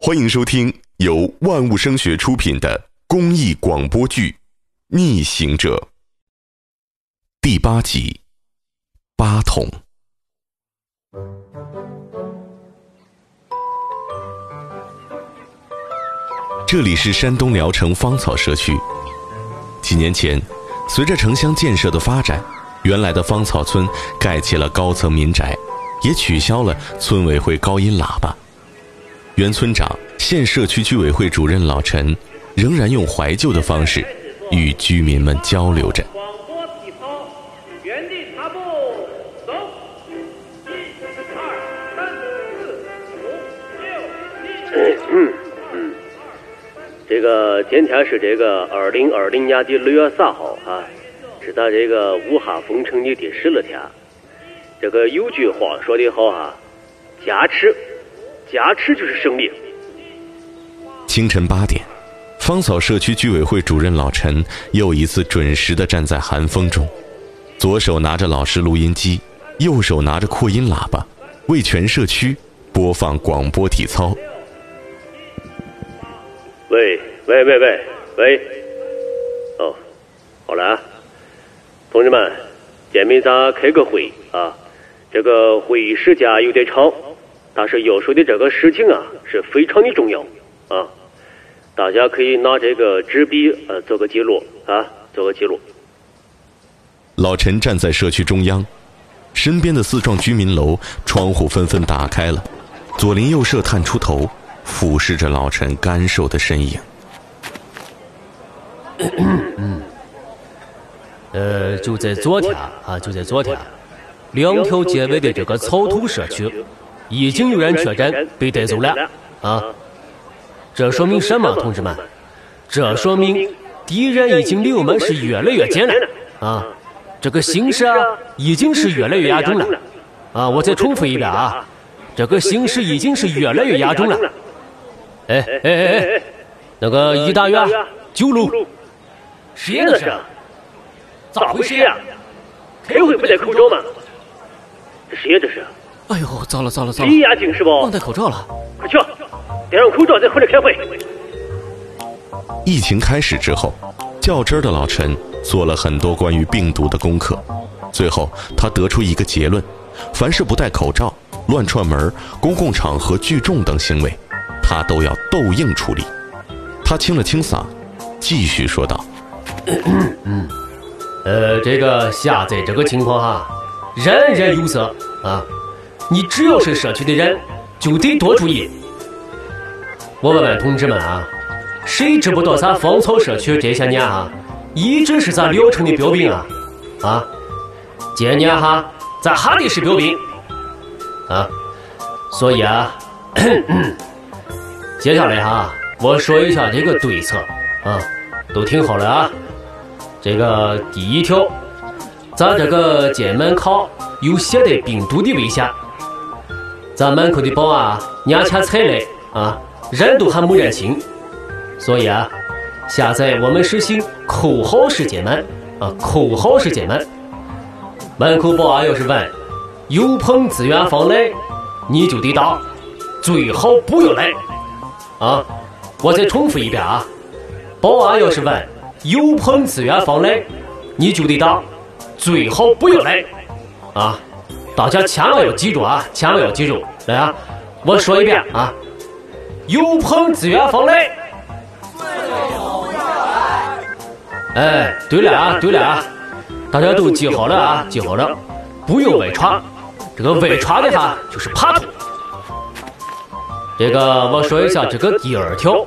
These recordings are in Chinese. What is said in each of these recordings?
欢迎收听由万物声学出品的公益广播剧《逆行者》第八集《八筒》。这里是山东聊城芳草社区。几年前，随着城乡建设的发展，原来的芳草村盖起了高层民宅，也取消了村委会高音喇叭。原村长、县社区居委会主任老陈，仍然用怀旧的方式与居民们交流着。广播体操，原地踏步，走，一、二、三、四、五、六、七。这个今天是这个二零二零年的六月三号啊，是咱这个武汉封城的第十二天。这个有句话说得好啊，坚持，坚持就是生命。清晨八点，芳草社区居委会主任老陈又一次准时的站在寒风中，左手拿着老式录音机，右手拿着扩音喇叭，为全社区播放广播体操。喂喂喂喂喂，哦，好了啊，同志们，见面咱开个会啊。这个会议时间有点长，但是要说的这个事情啊是非常的重要啊。大家可以拿这个纸笔呃做个记录啊，做个记录。老陈站在社区中央，身边的四幢居民楼窗户纷纷打开了，左邻右舍探出头，俯视着老陈干瘦的身影。嗯呃，就在昨天啊，就在昨天，两条街尾的这个草土社区，已经有人确诊被带走了啊。这说明什么，同志们？这说明敌人已经离我们是越来越近了啊！这个形势啊，已经是越来越严重了啊！我再重复一遍啊，这个形势已经是越来越严重了。哎哎哎哎，那个一大院九楼，谁那是？咋回事呀？开会不戴口罩吗？这谁呀？这是？哎呦，糟了糟了糟了！离眼睛是不？忘戴口罩了。快去，戴上口罩再回来开会。疫情开始之后，较真儿的老陈做了很多关于病毒的功课，最后他得出一个结论：凡是不戴口罩、乱串门、公共场合聚众等行为，他都要斗硬处理。他清了清嗓，继续说道。嗯呃，这个下载这个情况哈，人人有责啊！你只要是社区的人，就得多注意。我问问同志们啊，谁知不道咱芳草社区这些年啊，一直是咱聊城的标兵啊啊！今年哈，咱还得是标兵啊！所以啊，接下来哈，我说一下这个对策啊，都听好了啊！这个第一条，咱这个进门口有携带病毒的危险，咱门口的保安年前才来啊，人都还没认清，所以啊，现在我们实行扣号式进门啊，扣号式进门。门口保安要是问有朋自远方来，你就得答，最好不要来啊！我再重复一遍啊，保安要是问。有朋自远方来，你就得答，最好不要来，啊！大家千万要记住啊，千万要记住，来啊！我说一遍啊，有朋自远方来，最好不要来。哎，对了啊，对了啊，大家都记好了啊，记好了，不要外传，这个外传的话就是爬图。这个我说一下这个第二条，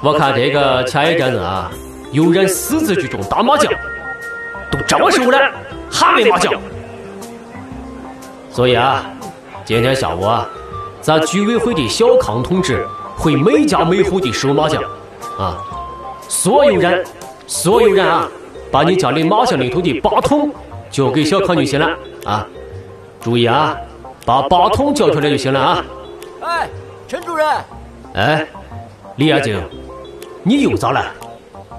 我看这个前一阵子啊。有人私自聚众打麻将，都这么熟了还没麻将，所以啊，今天下午啊，咱居委会的小康同志会每家每户的收麻将，啊，所有人，所有人啊，把你家里麻将里头的八筒交给小康就行了啊，注意啊，把八筒交出来就行了啊。哎，陈主任。哎，李亚静，你又咋了？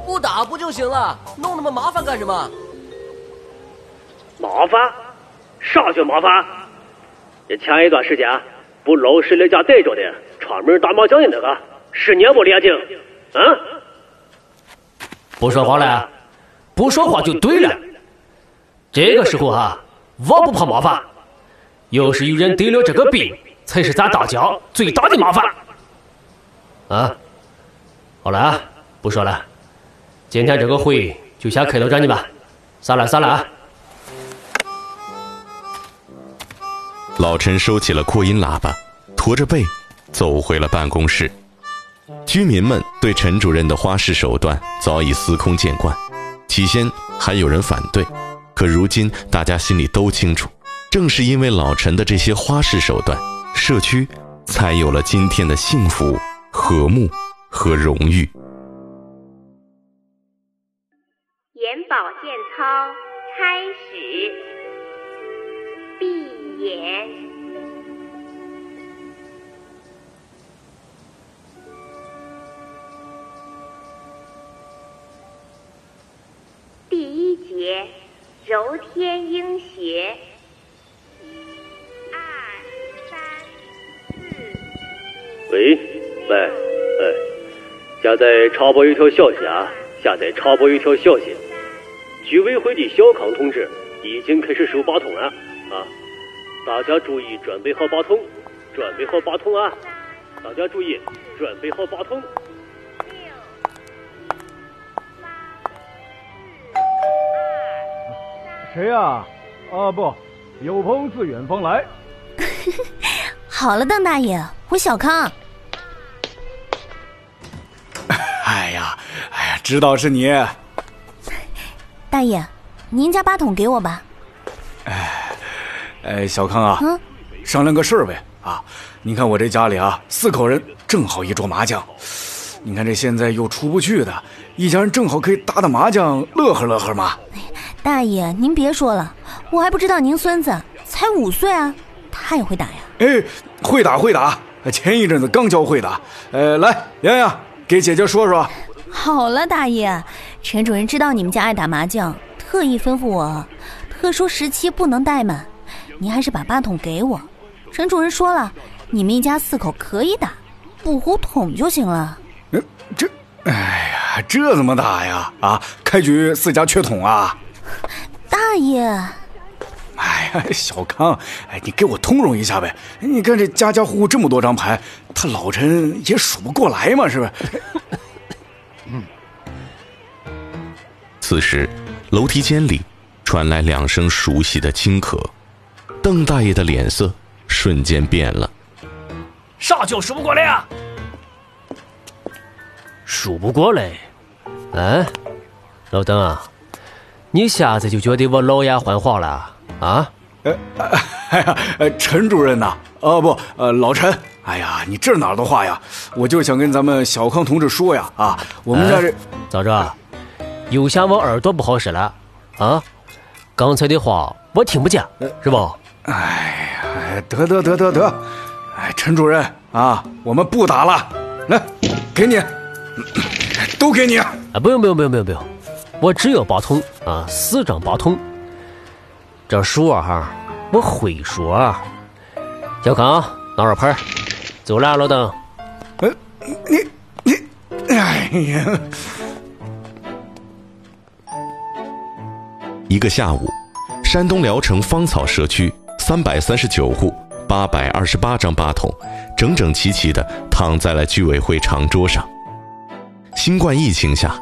不打不就行了，弄那么麻烦干什么？麻烦？啥叫麻烦？这前一段时间不老实在家待着的，串门打麻将的那个，是你不连经？啊？不说话了，不说话就对了。这个时候哈，我不怕麻烦，要是有人得了这个病，才是咱大家最大的麻烦。啊，好了啊，不说了，今天这个会就先开到这里吧，散了散了啊。老陈收起了扩音喇叭，驼着背走回了办公室。居民们对陈主任的花式手段早已司空见惯，起先还有人反对，可如今大家心里都清楚，正是因为老陈的这些花式手段，社区才有了今天的幸福、和睦和荣誉。眼保健操开始，闭眼。第一节揉天鹰穴，一、二、三、四、喂，喂，哎，现在插播一条消息啊！下在插播一条消息，居委会的小康同志已经开始收八通了啊！大家注意准备好八通，准备好八通啊！大家注意准备好八通。谁呀、啊？不，有朋自远方来。好了，邓大爷，我小康。哎呀，哎呀，知道是你。大爷，您家八筒给我吧。哎，小康啊，嗯，商量个事儿呗啊！你看我这家里啊，四口人正好一桌麻将。你看这现在又出不去的，一家人正好可以打打麻将，乐呵乐呵嘛。大爷，您别说了，我还不知道您孙子才五岁啊，他也会打呀。哎，会打会打，前一阵子刚教会的。呃，来，洋洋，给姐姐说说。好了，大爷，陈主任知道你们家爱打麻将，特意吩咐我，特殊时期不能怠慢，您还是把八筒给我。陈主任说了，你们一家四口可以打，不胡捅就行了。嗯，这，哎呀，这怎么打呀？啊，开局四家缺筒啊！大爷，哎呀，小康，哎，你给我通融一下呗！你看这家家户户这么多张牌，他老陈也数不过来嘛，是不是？此时，楼梯间里传来两声熟悉的轻咳，邓大爷的脸色瞬间变了。啥叫数不过来啊？数不过来？哎，老邓啊，你现在就觉得我老眼昏花了啊？哎呀，呃，陈主任呐，啊不，呃，老陈，哎呀，你这哪儿的话呀？我就想跟咱们小康同志说呀，啊，我们家这、哎咋着？又嫌我耳朵不好使了啊？刚才的话我听不见，是不？哎呀，得得得得得，哎，陈主任啊，我们不打了，来，给你，都给你。啊，不用不用不用不用不用，我只有八通啊，四张八通。这数啊哈，我会说啊。小康，拿着牌走了，老邓。呃，你你，哎呀，一个下午，山东聊城芳草社区三百三十九户八百二十八张八筒，整整齐齐地躺在了居委会长桌上。新冠疫情下，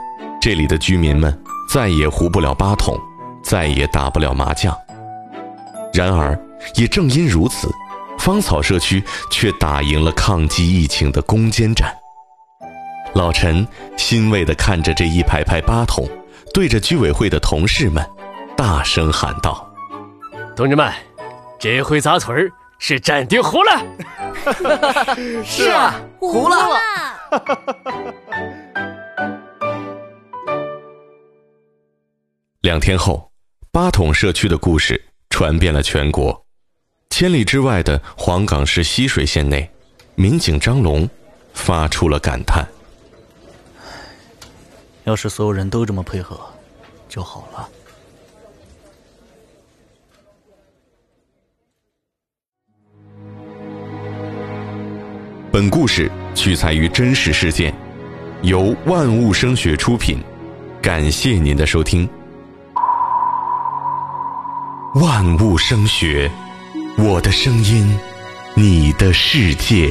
这里的居民们再也胡不了八筒，再也打不了麻将。然而，也正因如此，芳草社区却打赢了抗击疫情的攻坚战。老陈欣慰地看着这一排排八筒，对着居委会的同事们大声喊道。同志们，这回咱村儿是真的糊了。是啊，糊了。两天后，八桶社区的故事传遍了全国。千里之外的黄冈市浠水县内，民警张龙发出了感叹：要是所有人都这么配合，就好了。本故事取材于真实事件，由万物声学出品。感谢您的收听。万物声学，我的声音，你的世界。